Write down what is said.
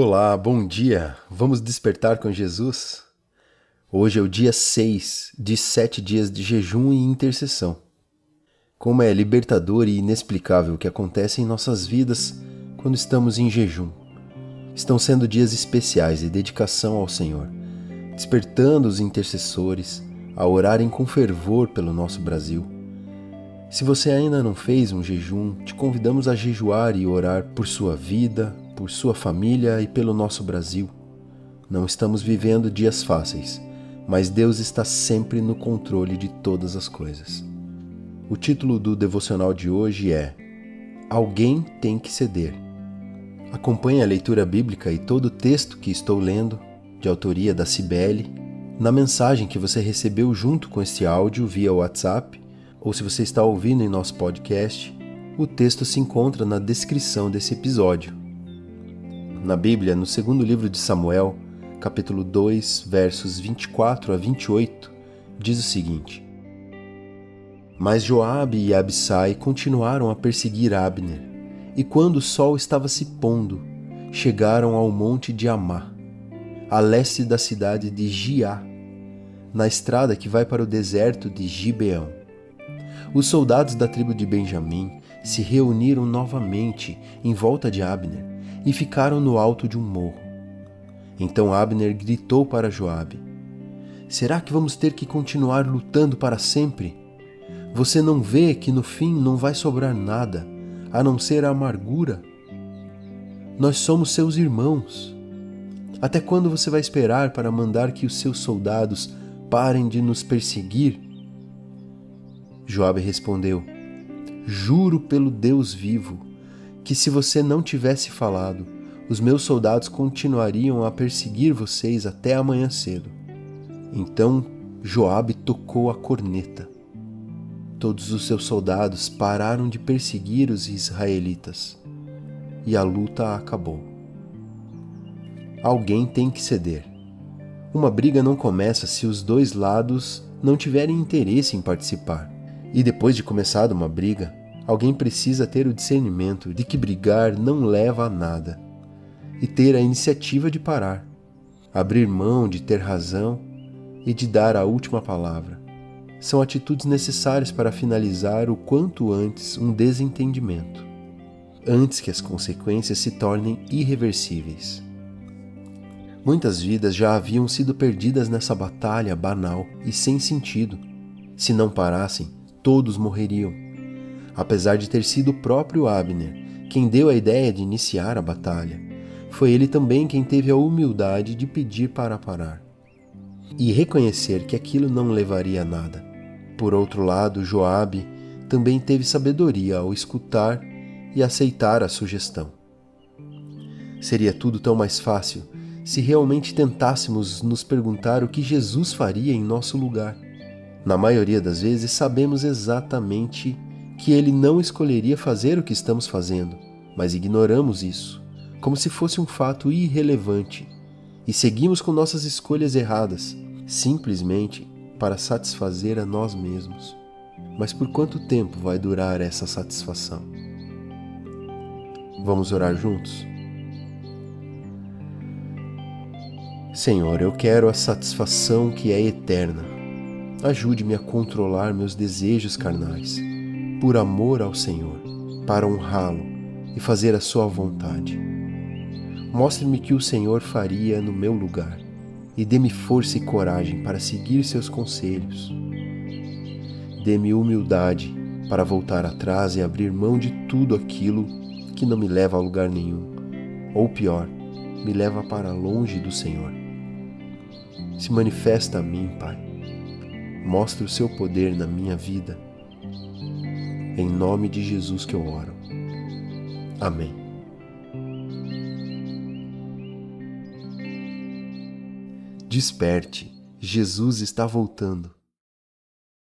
Olá, bom dia! Vamos despertar com Jesus? Hoje é o dia 6 de sete dias de jejum e intercessão. Como é libertador e inexplicável o que acontece em nossas vidas quando estamos em jejum. Estão sendo dias especiais de dedicação ao Senhor, despertando os intercessores a orarem com fervor pelo nosso Brasil. Se você ainda não fez um jejum, te convidamos a jejuar e orar por sua vida, por sua família e pelo nosso Brasil. Não estamos vivendo dias fáceis, mas Deus está sempre no controle de todas as coisas. O título do devocional de hoje é Alguém tem que ceder. Acompanhe a leitura bíblica e todo o texto que estou lendo, de autoria da Cibele, na mensagem que você recebeu junto com este áudio via WhatsApp, ou se você está ouvindo em nosso podcast, o texto se encontra na descrição desse episódio. Na Bíblia, no segundo livro de Samuel, capítulo 2, versos 24 a 28, diz o seguinte: Mas Joabe e Abissai continuaram a perseguir Abner, e quando o sol estava se pondo, chegaram ao monte de Amá, a leste da cidade de Giá, na estrada que vai para o deserto de Gibeão. Os soldados da tribo de Benjamim se reuniram novamente em volta de Abner e ficaram no alto de um morro. Então Abner gritou para Joabe: Será que vamos ter que continuar lutando para sempre? Você não vê que no fim não vai sobrar nada, a não ser a amargura? Nós somos seus irmãos. Até quando você vai esperar para mandar que os seus soldados parem de nos perseguir? Joabe respondeu: Juro pelo Deus vivo que se você não tivesse falado, os meus soldados continuariam a perseguir vocês até amanhã cedo. Então Joabe tocou a corneta. Todos os seus soldados pararam de perseguir os israelitas e a luta acabou. Alguém tem que ceder. Uma briga não começa se os dois lados não tiverem interesse em participar. E depois de começada uma briga, alguém precisa ter o discernimento de que brigar não leva a nada e ter a iniciativa de parar, abrir mão de ter razão e de dar a última palavra. São atitudes necessárias para finalizar o quanto antes um desentendimento, antes que as consequências se tornem irreversíveis. Muitas vidas já haviam sido perdidas nessa batalha banal e sem sentido. Se não parassem, todos morreriam apesar de ter sido o próprio Abner quem deu a ideia de iniciar a batalha. Foi ele também quem teve a humildade de pedir para parar e reconhecer que aquilo não levaria a nada. Por outro lado, Joabe também teve sabedoria ao escutar e aceitar a sugestão. Seria tudo tão mais fácil se realmente tentássemos nos perguntar o que Jesus faria em nosso lugar. Na maioria das vezes, sabemos exatamente que ele não escolheria fazer o que estamos fazendo, mas ignoramos isso, como se fosse um fato irrelevante, e seguimos com nossas escolhas erradas, simplesmente para satisfazer a nós mesmos. Mas por quanto tempo vai durar essa satisfação? Vamos orar juntos? Senhor, eu quero a satisfação que é eterna. Ajude-me a controlar meus desejos carnais por amor ao Senhor, para honrá-lo e fazer a sua vontade. Mostre-me que o Senhor faria no meu lugar e dê-me força e coragem para seguir seus conselhos. Dê-me humildade para voltar atrás e abrir mão de tudo aquilo que não me leva a lugar nenhum, ou pior, me leva para longe do Senhor. Se manifesta a mim, Pai. Mostre o seu poder na minha vida em nome de Jesus que eu oro. Amém. Desperte, Jesus está voltando.